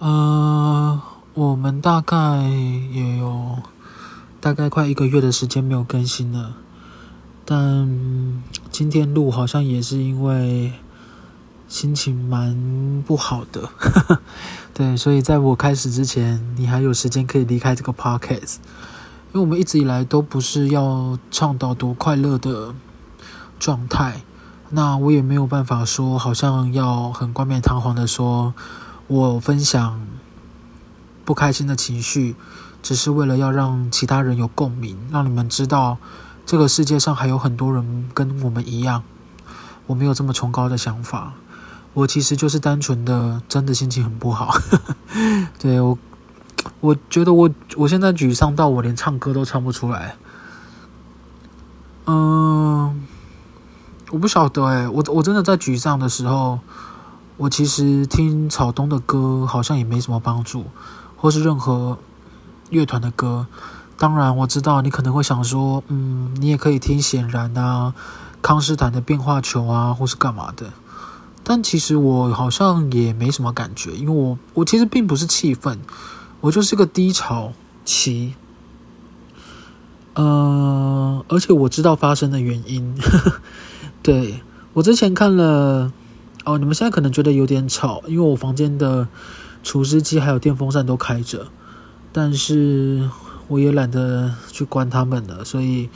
呃，我们大概也有大概快一个月的时间没有更新了，但今天录好像也是因为心情蛮不好的，对，所以在我开始之前，你还有时间可以离开这个 podcast，因为我们一直以来都不是要倡导多快乐的状态。那我也没有办法说，好像要很冠冕堂皇的说，我分享不开心的情绪，只是为了要让其他人有共鸣，让你们知道这个世界上还有很多人跟我们一样。我没有这么崇高的想法，我其实就是单纯的，真的心情很不好。对，我，我觉得我我现在沮丧到我连唱歌都唱不出来。嗯。我不晓得哎，我我真的在沮丧的时候，我其实听草东的歌好像也没什么帮助，或是任何乐团的歌。当然我知道你可能会想说，嗯，你也可以听显然啊，康斯坦的变化球啊，或是干嘛的。但其实我好像也没什么感觉，因为我我其实并不是气愤，我就是个低潮期。呃，而且我知道发生的原因。呵 呵对，我之前看了，哦，你们现在可能觉得有点吵，因为我房间的除湿机还有电风扇都开着，但是我也懒得去关它们了，所以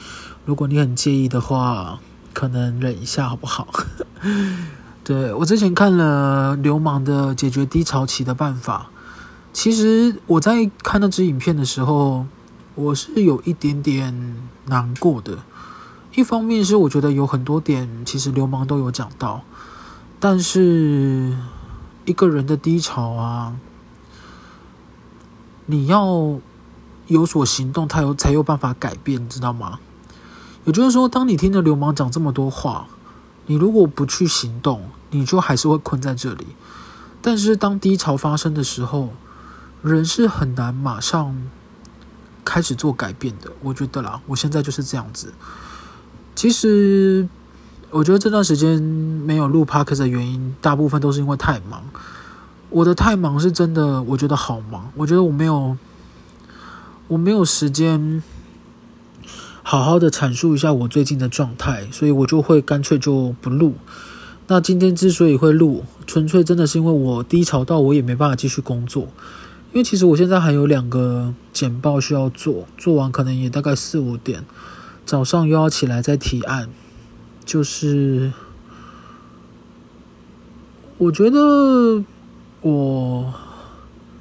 如果你很介意的话，可能忍一下好不好？对，我之前看了流氓的解决低潮期的办法，其实我在看那支影片的时候，我是有一点点难过的。一方面是我觉得有很多点，其实流氓都有讲到，但是一个人的低潮啊，你要有所行动，他有才有办法改变，你知道吗？也就是说，当你听着流氓讲这么多话，你如果不去行动，你就还是会困在这里。但是当低潮发生的时候，人是很难马上开始做改变的。我觉得啦，我现在就是这样子。其实，我觉得这段时间没有录 Podcast 的原因，大部分都是因为太忙。我的太忙是真的，我觉得好忙。我觉得我没有，我没有时间好好的阐述一下我最近的状态，所以我就会干脆就不录。那今天之所以会录，纯粹真的是因为我低潮到我也没办法继续工作，因为其实我现在还有两个简报需要做，做完可能也大概四五点。早上又要起来再提案，就是我觉得我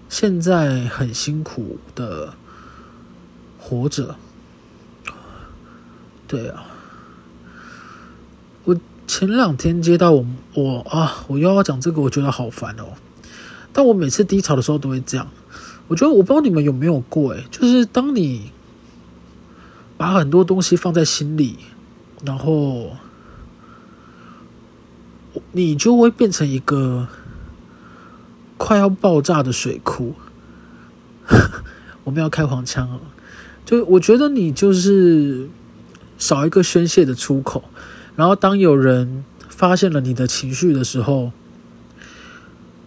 现在很辛苦的活着。对啊，我前两天接到我我啊，我又要讲这个，我觉得好烦哦。但我每次低潮的时候都会这样。我觉得我不知道你们有没有过，诶，就是当你。把很多东西放在心里，然后你就会变成一个快要爆炸的水库。我们要开黄腔了，就我觉得你就是少一个宣泄的出口，然后当有人发现了你的情绪的时候，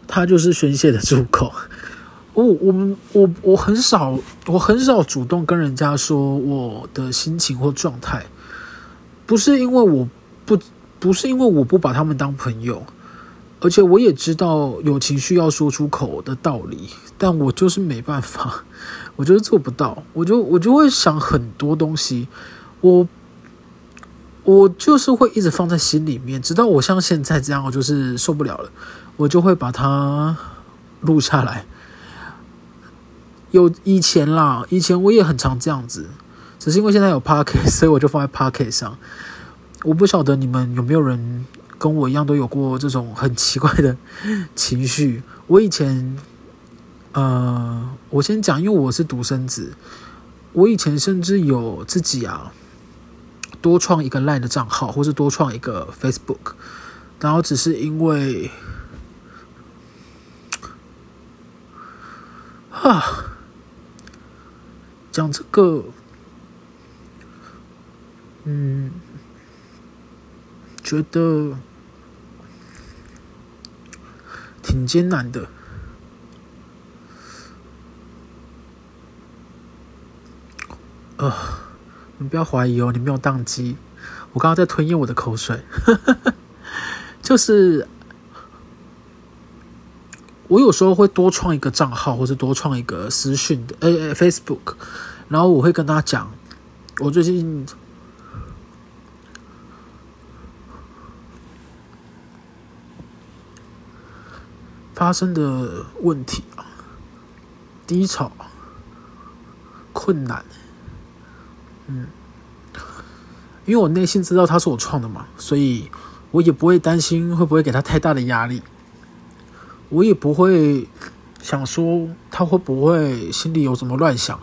他就是宣泄的出口。我我我我很少我很少主动跟人家说我的心情或状态，不是因为我不不是因为我不把他们当朋友，而且我也知道有情绪要说出口的道理，但我就是没办法，我就是做不到，我就我就会想很多东西，我我就是会一直放在心里面，直到我像现在这样，我就是受不了了，我就会把它录下来。有以前啦，以前我也很常这样子，只是因为现在有 Podcast，所以我就放在 Podcast 上。我不晓得你们有没有人跟我一样都有过这种很奇怪的情绪。我以前，呃，我先讲，因为我是独生子，我以前甚至有自己啊，多创一个 Line 的账号，或是多创一个 Facebook，然后只是因为，啊。讲这个，嗯，觉得挺艰难的，呃，你不要怀疑哦，你没有宕机。我刚刚在吞咽我的口水，就是我有时候会多创一个账号，或是多创一个私讯的，呃，Facebook，然后我会跟他讲，我最近。发生的问题啊，低潮、困难，嗯。因为我内心知道他是我创的嘛，所以我也不会担心会不会给他太大的压力，我也不会想说他会不会心里有什么乱想，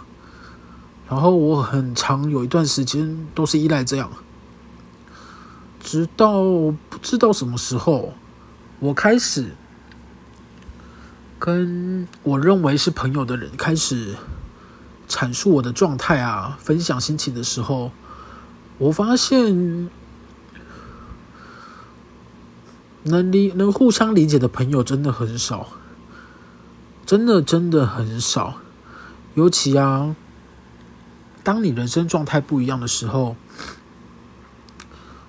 然后我很长有一段时间都是依赖这样，直到不知道什么时候，我开始跟我认为是朋友的人开始阐述我的状态啊，分享心情的时候。我发现能理能互相理解的朋友真的很少，真的真的很少。尤其啊，当你人生状态不一样的时候，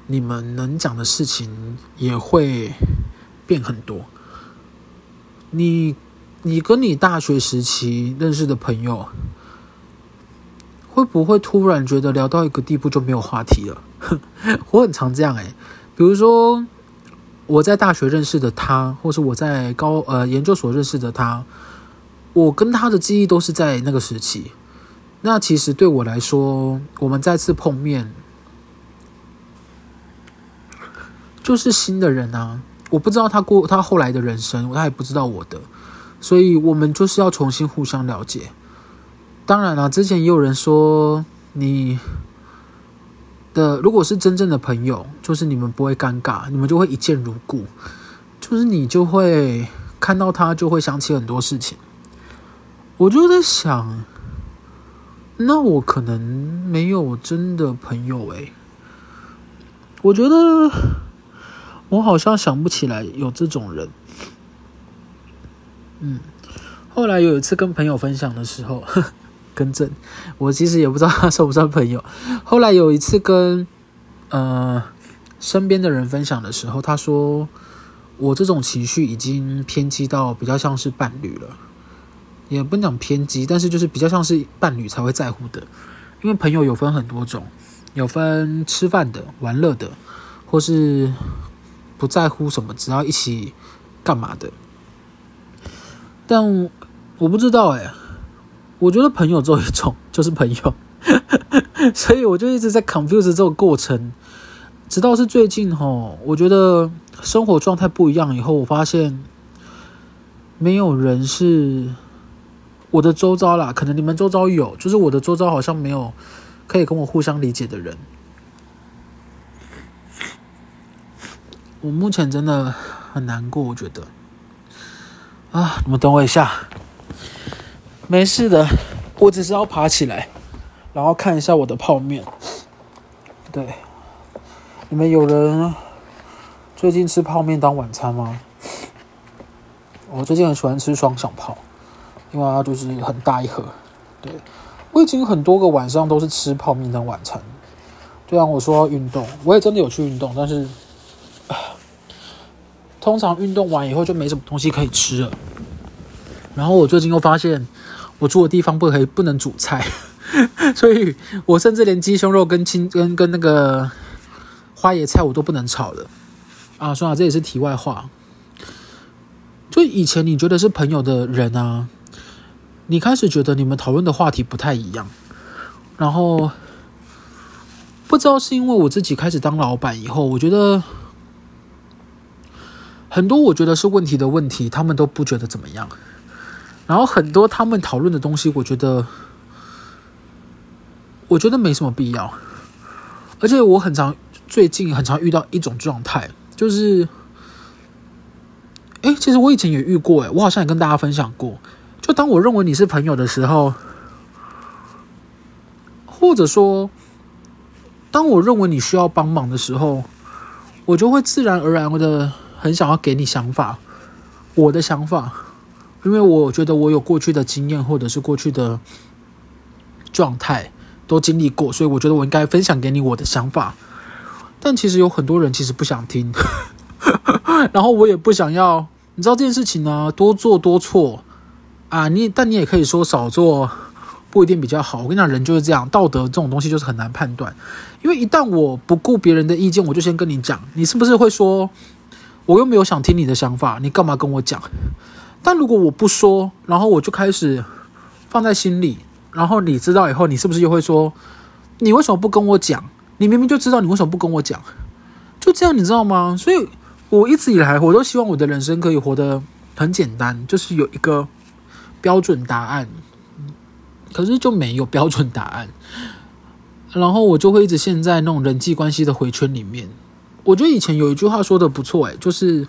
你们能讲的事情也会变很多。你你跟你大学时期认识的朋友。会不会突然觉得聊到一个地步就没有话题了？我很常这样诶，比如说我在大学认识的他，或是我在高呃研究所认识的他，我跟他的记忆都是在那个时期。那其实对我来说，我们再次碰面就是新的人啊！我不知道他过他后来的人生，他也不知道我的，所以我们就是要重新互相了解。当然了，之前也有人说，你的如果是真正的朋友，就是你们不会尴尬，你们就会一见如故，就是你就会看到他就会想起很多事情。我就在想，那我可能没有真的朋友诶，我觉得我好像想不起来有这种人。嗯，后来有一次跟朋友分享的时候。更正，我其实也不知道他算不算朋友。后来有一次跟呃身边的人分享的时候，他说我这种情绪已经偏激到比较像是伴侣了，也不能讲偏激，但是就是比较像是伴侣才会在乎的。因为朋友有分很多种，有分吃饭的、玩乐的，或是不在乎什么，只要一起干嘛的。但我不知道哎、我觉得朋友只有一种，就是朋友，所以我就一直在 confuse 这个过程，直到是最近吼，我觉得生活状态不一样以后，我发现没有人是我的周遭啦，可能你们周遭有，就是我的周遭好像没有可以跟我互相理解的人。我目前真的很难过，我觉得。啊，你们等我一下。没事的，我只是要爬起来，然后看一下我的泡面。对，你们有人最近吃泡面当晚餐吗？我最近很喜欢吃双响炮，因为它就是很大一盒。对，我已经很多个晚上都是吃泡面当晚餐。对啊，我说要运动，我也真的有去运动，但是通常运动完以后就没什么东西可以吃了。然后我最近又发现。我住的地方不可以不能煮菜，所以我甚至连鸡胸肉跟青跟跟那个花椰菜我都不能炒了啊！算了，这也是题外话。就以前你觉得是朋友的人啊，你开始觉得你们讨论的话题不太一样，然后不知道是因为我自己开始当老板以后，我觉得很多我觉得是问题的问题，他们都不觉得怎么样。然后很多他们讨论的东西，我觉得，我觉得没什么必要。而且我很常最近很常遇到一种状态，就是，哎，其实我以前也遇过，哎，我好像也跟大家分享过。就当我认为你是朋友的时候，或者说，当我认为你需要帮忙的时候，我就会自然而然的很想要给你想法，我的想法。因为我觉得我有过去的经验，或者是过去的状态，都经历过，所以我觉得我应该分享给你我的想法。但其实有很多人其实不想听，然后我也不想要。你知道这件事情呢，多做多错啊。你但你也可以说少做不一定比较好。我跟你讲，人就是这样，道德这种东西就是很难判断。因为一旦我不顾别人的意见，我就先跟你讲，你是不是会说，我又没有想听你的想法，你干嘛跟我讲？但如果我不说，然后我就开始放在心里，然后你知道以后，你是不是又会说，你为什么不跟我讲？你明明就知道，你为什么不跟我讲？就这样，你知道吗？所以，我一直以来，我都希望我的人生可以活得很简单，就是有一个标准答案。可是就没有标准答案，然后我就会一直陷在那种人际关系的回圈里面。我觉得以前有一句话说得不错，诶，就是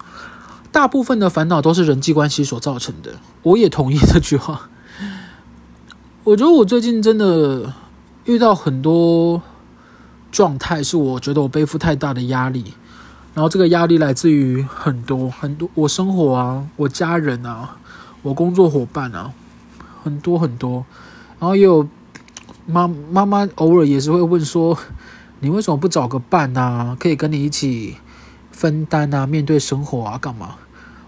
大部分的烦恼都是人际关系所造成的。我也同意这句话。我觉得我最近真的遇到很多。状态是我觉得我背负太大的压力，然后这个压力来自于很多很多我生活啊，我家人啊，我工作伙伴啊，很多很多，然后也有妈妈妈偶尔也是会问说，你为什么不找个伴啊，可以跟你一起分担啊，面对生活啊，干嘛？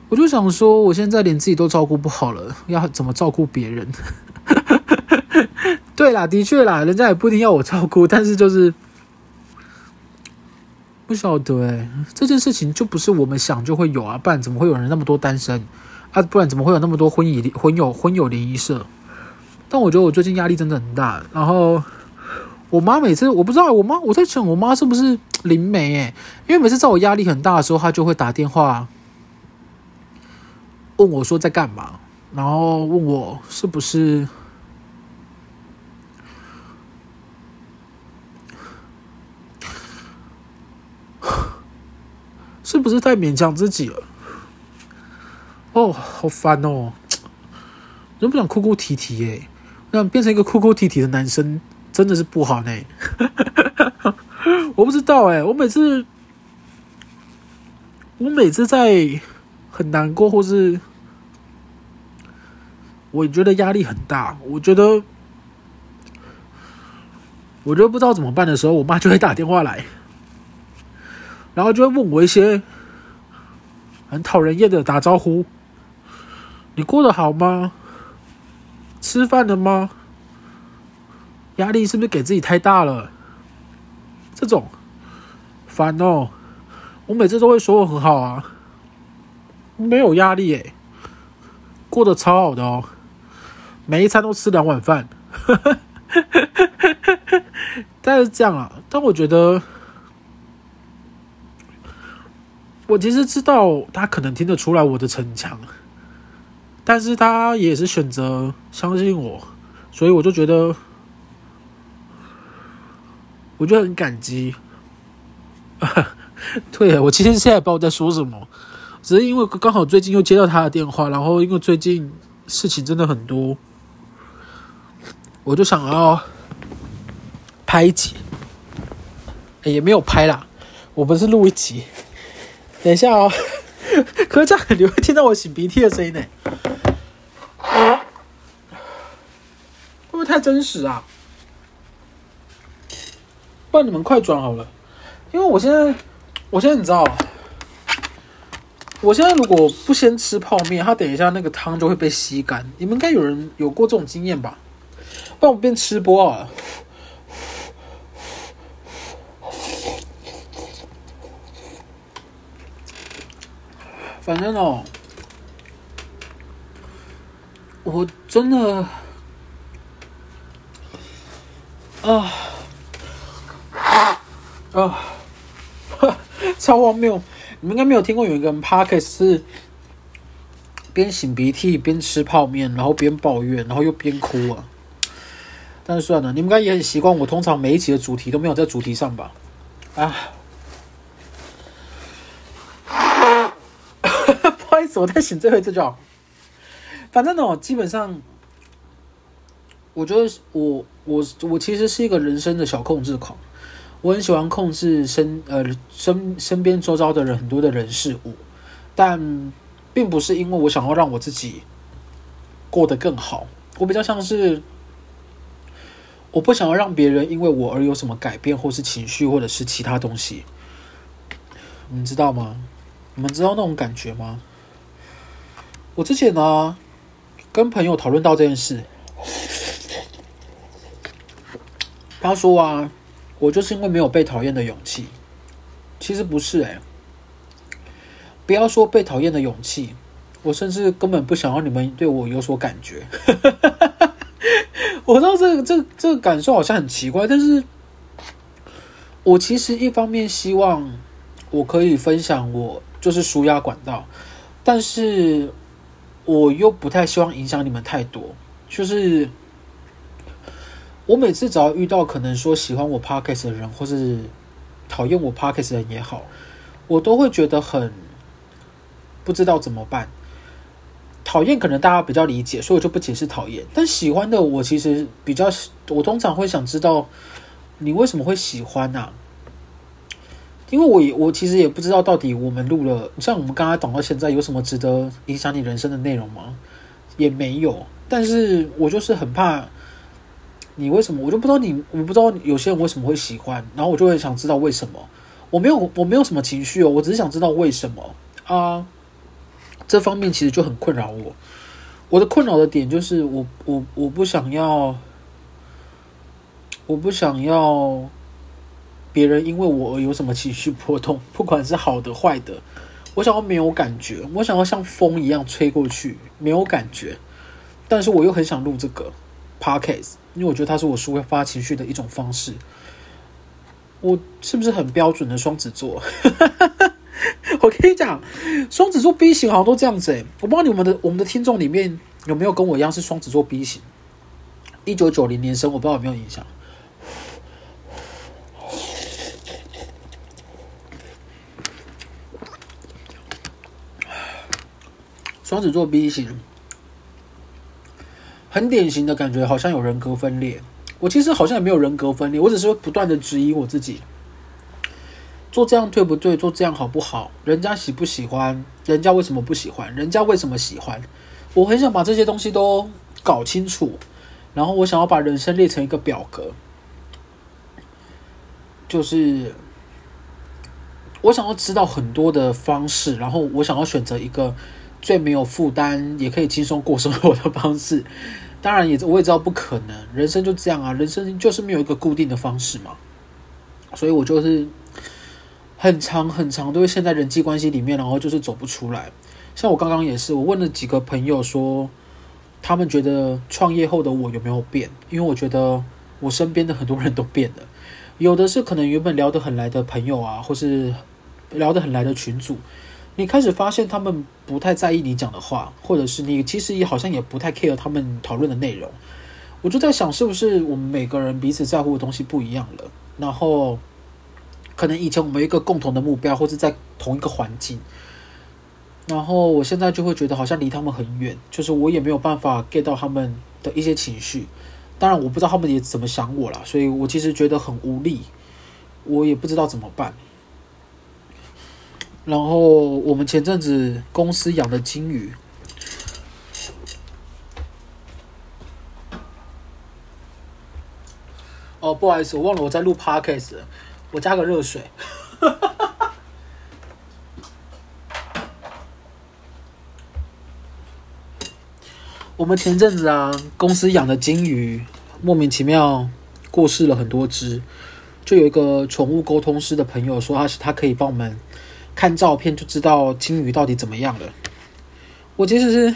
我就想说，我现在连自己都照顾不好了，要怎么照顾别人？对啦，的确啦，人家也不一定要我照顾，但是就是。不晓得哎，这件事情就不是我们想就会有啊，不然怎么会有人那么多单身啊？不然怎么会有那么多婚姻婚友婚友联谊社？但我觉得我最近压力真的很大。然后我妈每次我不知道，我妈我在想我妈是不是灵媒哎？因为每次在我压力很大的时候，她就会打电话问我说在干嘛，然后问我是不是。是不是太勉强自己了？哦，好烦哦！人不想哭哭啼啼耶，那变成一个哭哭啼啼的男生，真的是不好呢。我不知道哎，我每次，我每次在很难过，或是我觉得压力很大，我觉得，我觉得不知道怎么办的时候，我妈就会打电话来。然后就会问我一些很讨人厌的打招呼，你过得好吗？吃饭了吗？压力是不是给自己太大了？这种烦哦！我每次都会说我很好啊，没有压力诶，过得超好的哦，每一餐都吃两碗饭，但是这样啊，但我觉得。我其实知道他可能听得出来我的逞强，但是他也是选择相信我，所以我就觉得，我就很感激。对，我其实现在也不知道在说什么，只是因为刚好最近又接到他的电话，然后因为最近事情真的很多，我就想要拍一集，也没有拍啦，我不是录一集。等一下哦，可是这样你会听到我擤鼻涕的声音呢？啊会不会太真实啊？不然你们快转好了，因为我现在，我现在你知道，我现在如果不先吃泡面，它等一下那个汤就会被吸干。你们应该有人有过这种经验吧？不然我变吃播啊。反正哦，我真的啊啊！超荒谬！你们应该没有听过有一个人 Podcast 是边擤鼻涕边吃泡面，然后边抱怨，然后又边哭啊。但是算了，你们应该也很习惯我通常每一集的主题都没有在主题上吧？啊！不好意思我再醒最后一次就好。反正呢，基本上，我觉得我我我其实是一个人生的小控制狂。我很喜欢控制身呃身身边周遭的人很多的人事物，但并不是因为我想要让我自己过得更好。我比较像是，我不想要让别人因为我而有什么改变，或是情绪，或者是其他东西。你们知道吗？你们知道那种感觉吗？我之前呢，跟朋友讨论到这件事，他说啊，我就是因为没有被讨厌的勇气。其实不是哎，不要说被讨厌的勇气，我甚至根本不想要你们对我有所感觉。我知道这个这个这个感受好像很奇怪，但是我其实一方面希望我可以分享我就是舒压管道，但是我又不太希望影响你们太多。就是我每次只要遇到可能说喜欢我 Podcast 的人，或是讨厌我 Podcast 的人也好，我都会觉得很不知道怎么办。讨厌可能大家比较理解，所以我就不解释讨厌。但喜欢的我其实比较，我通常会想知道你为什么会喜欢呐？因为我也我其实也不知道到底我们录了，像我们刚刚讲到现在有什么值得影响你人生的内容吗？也没有。但是我就是很怕你为什么，我就不知道你，我不知道有些人为什么会喜欢，然后我就会想知道为什么。我没有我没有什么情绪哦，我只是想知道为什么啊。这方面其实就很困扰我。我的困扰的点就是我，我我我不想要，我不想要别人因为我而有什么情绪波动，不管是好的坏的。我想要没有感觉，我想要像风一样吹过去，没有感觉。但是我又很想录这个 podcast，因为我觉得它是我抒发情绪的一种方式。我是不是很标准的双子座？我跟你讲，双子座 B 型好像都这样子诶，我不知道你们的我们的听众里面有没有跟我一样是双子座 B 型，一九九零年生，我不知道有没有印象。双子座 B 型，很典型的感觉，好像有人格分裂。我其实好像也没有人格分裂，我只是不断的质疑我自己。做这样对不对？做这样好不好？人家喜不喜欢？人家为什么不喜欢？人家为什么喜欢？我很想把这些东西都搞清楚，然后我想要把人生列成一个表格，就是我想要知道很多的方式，然后我想要选择一个最没有负担，也可以轻松过生活的方式。当然也我也知道不可能，人生就这样啊，人生就是没有一个固定的方式嘛，所以我就是。很长很长，都会陷在人际关系里面，然后就是走不出来。像我刚刚也是，我问了几个朋友说，他们觉得创业后的我有没有变？因为我觉得我身边的很多人都变了，有的是可能原本聊得很来的朋友啊，或是聊得很来的群组，你开始发现他们不太在意你讲的话，或者是你其实也好像也不太 care 他们讨论的内容。我就在想，是不是我们每个人彼此在乎的东西不一样了？然后。可能以前我们有一个共同的目标，或者在同一个环境，然后我现在就会觉得好像离他们很远，就是我也没有办法 get 到他们的一些情绪。当然，我不知道他们也怎么想我啦，所以我其实觉得很无力，我也不知道怎么办。然后我们前阵子公司养的金鱼，哦，不好意思，我忘了我在录 podcast。我加个热水。我们前阵子啊，公司养的金鱼莫名其妙过世了很多只，就有一个宠物沟通师的朋友说，他是他可以帮我们看照片就知道金鱼到底怎么样了。我其实是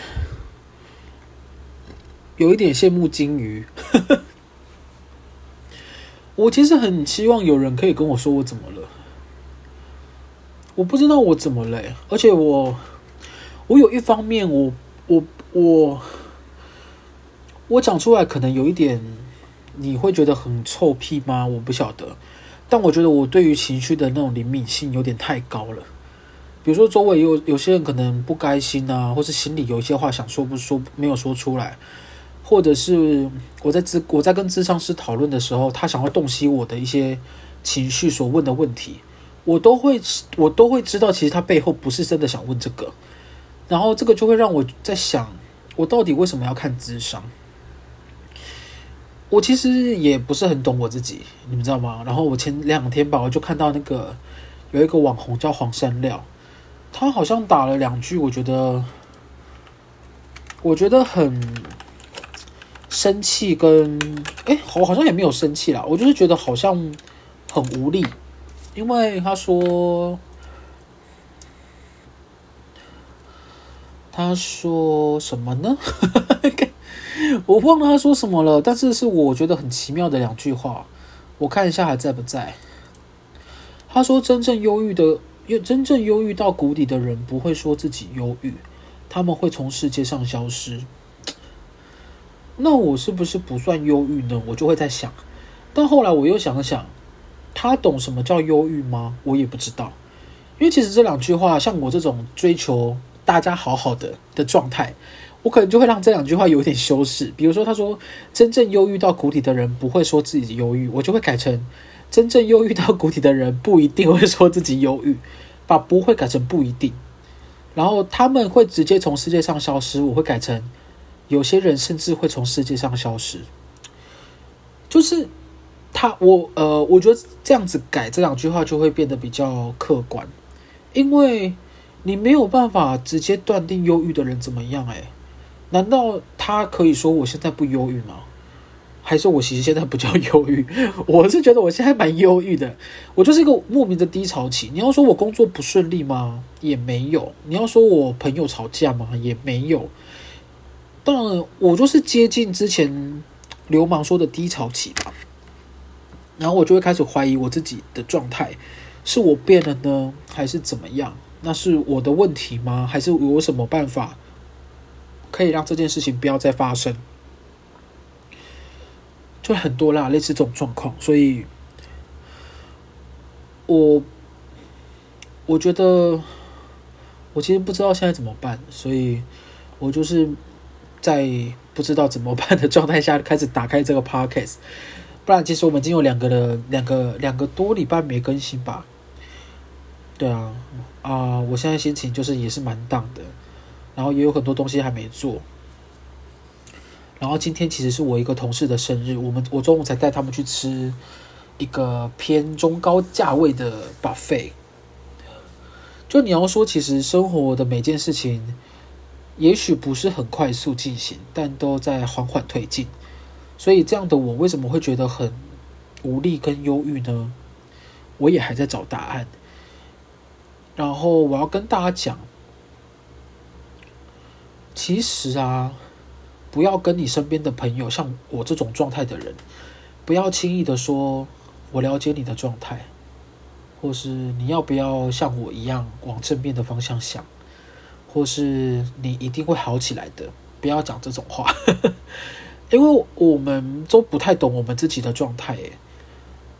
有一点羡慕金鱼。我其实很希望有人可以跟我说我怎么了，我不知道我怎么了，而且我，我有一方面我我我我讲出来可能有一点你会觉得很臭屁吗？我不晓得，但我觉得我对于情绪的那种灵敏性有点太高了。比如说周围有有些人可能不开心啊，或是心里有一些话想说不说没有说出来。或者是我在咨我在跟咨商师讨论的时候，他想要洞悉我的一些情绪所问的问题，我都会我都会知道，其实他背后不是真的想问这个，然后这个就会让我在想，我到底为什么要看咨商？我其实也不是很懂我自己，你们知道吗？然后我前两天吧，我就看到那个有一个网红叫黄山料，他好像打了两句，我觉得我觉得很生气，跟哎，我好像也没有生气啦，我就是觉得好像很无力，因为他说。他说什么呢？我忘了他说什么了，但是是我觉得很奇妙的两句话。我看一下还在不在。他说：“真正忧郁的，真正忧郁到谷底的人不会说自己忧郁，他们会从世界上消失。”那我是不是不算忧郁呢？我就会在想。但后来我又想了想，他懂什么叫忧郁吗？我也不知道。因为其实这两句话，像我这种追求。大家好好的的状态，我可能就会让这两句话有点修饰。比如说，他说真正忧郁到谷底的人不会说自己忧郁，我就会改成真正忧郁到谷底的人不一定会说自己忧郁，把不会改成不一定。然后他们会直接从世界上消失，我会改成有些人甚至会从世界上消失。就是他，我呃，我觉得这样子改这两句话就会变得比较客观，因为。你没有办法直接断定忧郁的人怎么样？诶，难道他可以说我现在不忧郁吗？还是我其实现在不叫忧郁？我是觉得我现在蛮忧郁的，我就是一个莫名的低潮期。你要说我工作不顺利吗？也没有。你要说我朋友吵架吗？也没有。当然，我就是接近之前流氓说的低潮期吧。然后我就会开始怀疑我自己的状态，是我变了呢，还是怎么样？那是我的问题吗？还是有什么办法可以让这件事情不要再发生？就很多啦，类似这种状况，所以，我我觉得我其实不知道现在怎么办，所以我就是在不知道怎么办的状态下开始打开这个 podcast。不然，其实我们已经有两个的，两个两个多礼拜没更新吧。对啊，啊、我现在心情就是也是蛮淡的，然后也有很多东西还没做，然后今天其实是我一个同事的生日，我们我中午才带他们去吃一个偏中高价位的 buffet。就你要说，其实生活的每件事情，也许不是很快速进行，但都在缓缓推进，所以这样的我为什么会觉得很无力跟忧郁呢？我也还在找答案。然后我要跟大家讲，其实啊，不要跟你身边的朋友，像我这种状态的人，不要轻易的说“我了解你的状态”，或是你要不要像我一样往正面的方向想，或是你一定会好起来的，不要讲这种话，因为我们都不太懂我们自己的状态，诶。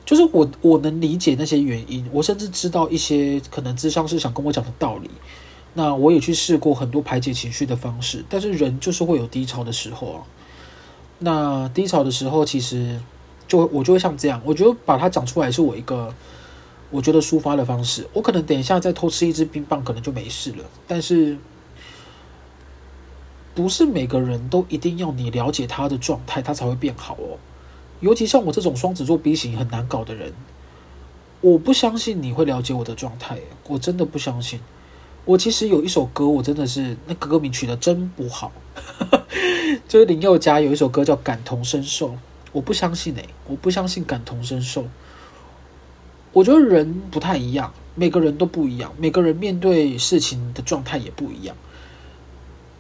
就是我，我能理解那些原因，我甚至知道一些可能智商是想跟我讲的道理。那我也去试过很多排解情绪的方式，但是人就是会有低潮的时候啊。那低潮的时候，其实就我就会像这样，我觉得把它讲出来是我一个我觉得抒发的方式。我可能等一下再偷吃一支冰棒，可能就没事了。但是不是每个人都一定要你了解他的状态，他才会变好哦。尤其像我这种双子座 B 型很难搞的人，我不相信你会了解我的状态，我真的不相信。我其实有一首歌，我真的是那歌名取得真不好，就是林宥嘉有一首歌叫《感同身受》，我不相信哎，我不相信感同身受。我觉得人不太一样，每个人都不一样，每个人面对事情的状态也不一样，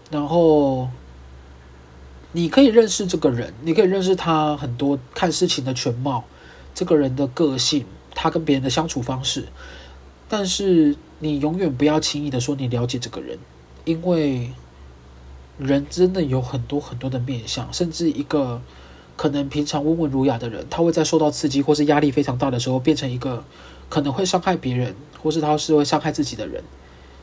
然后。你可以认识这个人，你可以认识他很多看事情的全貌，这个人的个性，他跟别人的相处方式。但是你永远不要轻易的说你了解这个人，因为人真的有很多很多的面相，甚至一个可能平常温文儒雅的人，他会在受到刺激或是压力非常大的时候，变成一个可能会伤害别人，或是他是会伤害自己的人。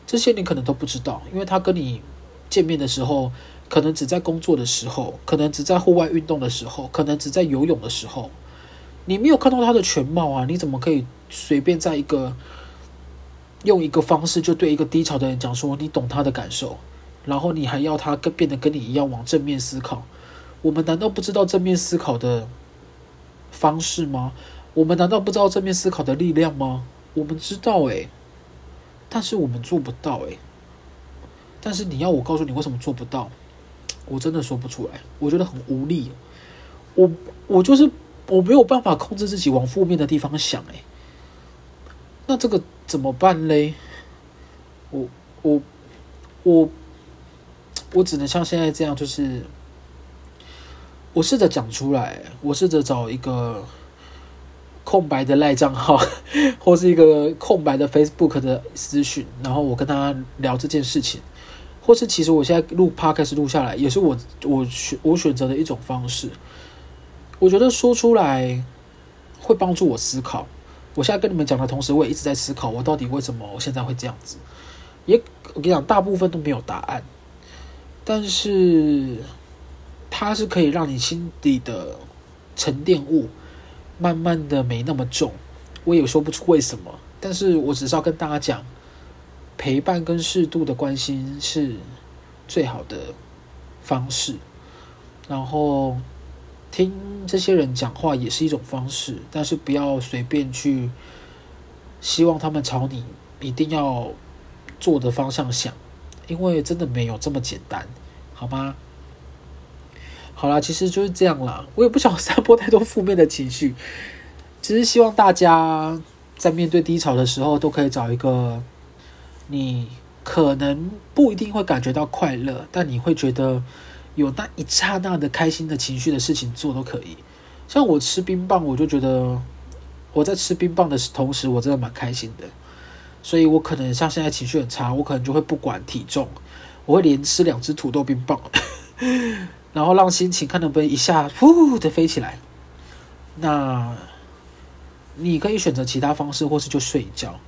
这些你可能都不知道，因为他跟你见面的时候。可能只在工作的时候，可能只在户外运动的时候，可能只在游泳的时候，你没有看到他的全貌啊！你怎么可以随便在一个用一个方式就对一个低潮的人讲说你懂他的感受，然后你还要他跟变得跟你一样往正面思考？我们难道不知道正面思考的方式吗？我们难道不知道正面思考的力量吗？我们知道诶，但是我们做不到诶。但是你要我告诉你为什么做不到，我真的说不出来，我觉得很无力。我我就是我没有办法控制自己往负面的地方想诶。那这个怎么办嘞？我我我我只能像现在这样，就是。我试着讲出来，我试着找一个空白的赖账号，或是一个空白的 Facebook 的私讯，然后我跟他聊这件事情，或是其实我现在录 Podcast 录下来，也是我我选我选择的一种方式。我觉得说出来会帮助我思考。我现在跟你们讲的同时，我也一直在思考，我到底为什么我现在会这样子。也我跟你讲，大部分都没有答案，但是。它是可以让你心底的沉淀物慢慢的没那么重，我也说不出为什么，但是我只是要跟大家讲，陪伴跟适度的关心是最好的方式，然后听这些人讲话也是一种方式，但是不要随便去希望他们朝你一定要做的方向想，因为真的没有这么简单，好吗？好啦，其实就是这样啦。我也不想散播太多负面的情绪，只是希望大家在面对低潮的时候，都可以找一个你可能不一定会感觉到快乐，但你会觉得有那一刹那的开心的情绪的事情做都可以。像我吃冰棒，我就觉得我在吃冰棒的同时，我真的蛮开心的。所以我可能像现在情绪很差，我可能就会不管体重，我会连吃两只土豆冰棒。然后让心情看能不能一下呼的飞起来。那你可以选择其他方式，或是就睡一觉。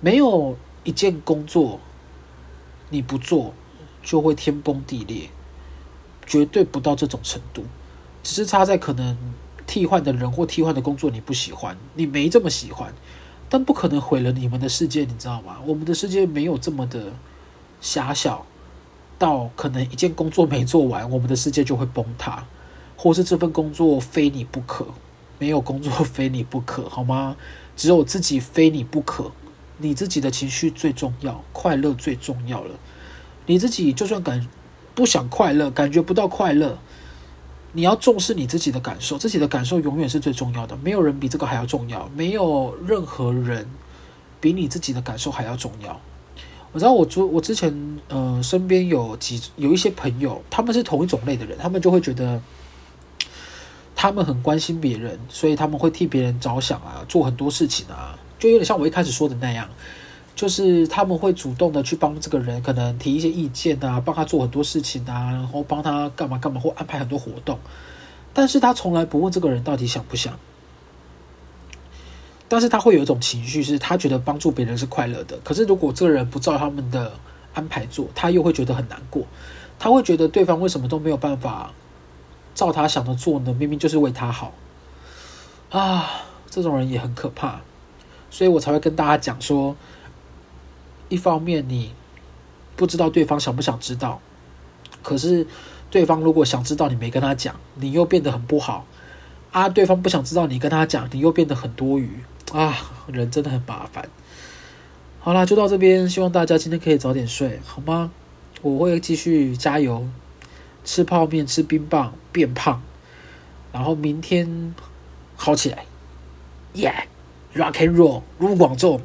没有一件工作你不做就会天崩地裂，绝对不到这种程度。只是差在可能替换的人或替换的工作你不喜欢，你没这么喜欢，但不可能毁了你们的世界，你知道吗？我们的世界没有这么的狭小。到可能一件工作没做完，我们的世界就会崩塌，或是这份工作非你不可，没有工作非你不可，好吗？只有自己非你不可，你自己的情绪最重要，快乐最重要了。你自己就算感不想快乐，感觉不到快乐，你要重视你自己的感受，自己的感受永远是最重要的，没有人比这个还要重要，没有任何人比你自己的感受还要重要。我知道我之我之前，呃，身边有几有一些朋友，他们是同一种类的人，他们就会觉得，他们很关心别人，所以他们会替别人着想啊，做很多事情啊，就有点像我一开始说的那样，就是他们会主动的去帮这个人，可能提一些意见啊，帮他做很多事情啊，然后帮他干嘛干嘛，或安排很多活动，但是他从来不问这个人到底想不想。但是他会有一种情绪，是他觉得帮助别人是快乐的。可是如果这个人不照他们的安排做，他又会觉得很难过。他会觉得对方为什么都没有办法照他想的做呢？明明就是为他好啊！这种人也很可怕，所以我才会跟大家讲说：一方面你不知道对方想不想知道，可是对方如果想知道，你没跟他讲，你又变得很不好啊！对方不想知道，你跟他讲，你又变得很多余。啊，人真的很麻烦。好啦，就到这边，希望大家今天可以早点睡，好吗？我会继续加油，吃泡面，吃冰棒，变胖，然后明天好起来。Yeah，Rock and Roll，卢广仲。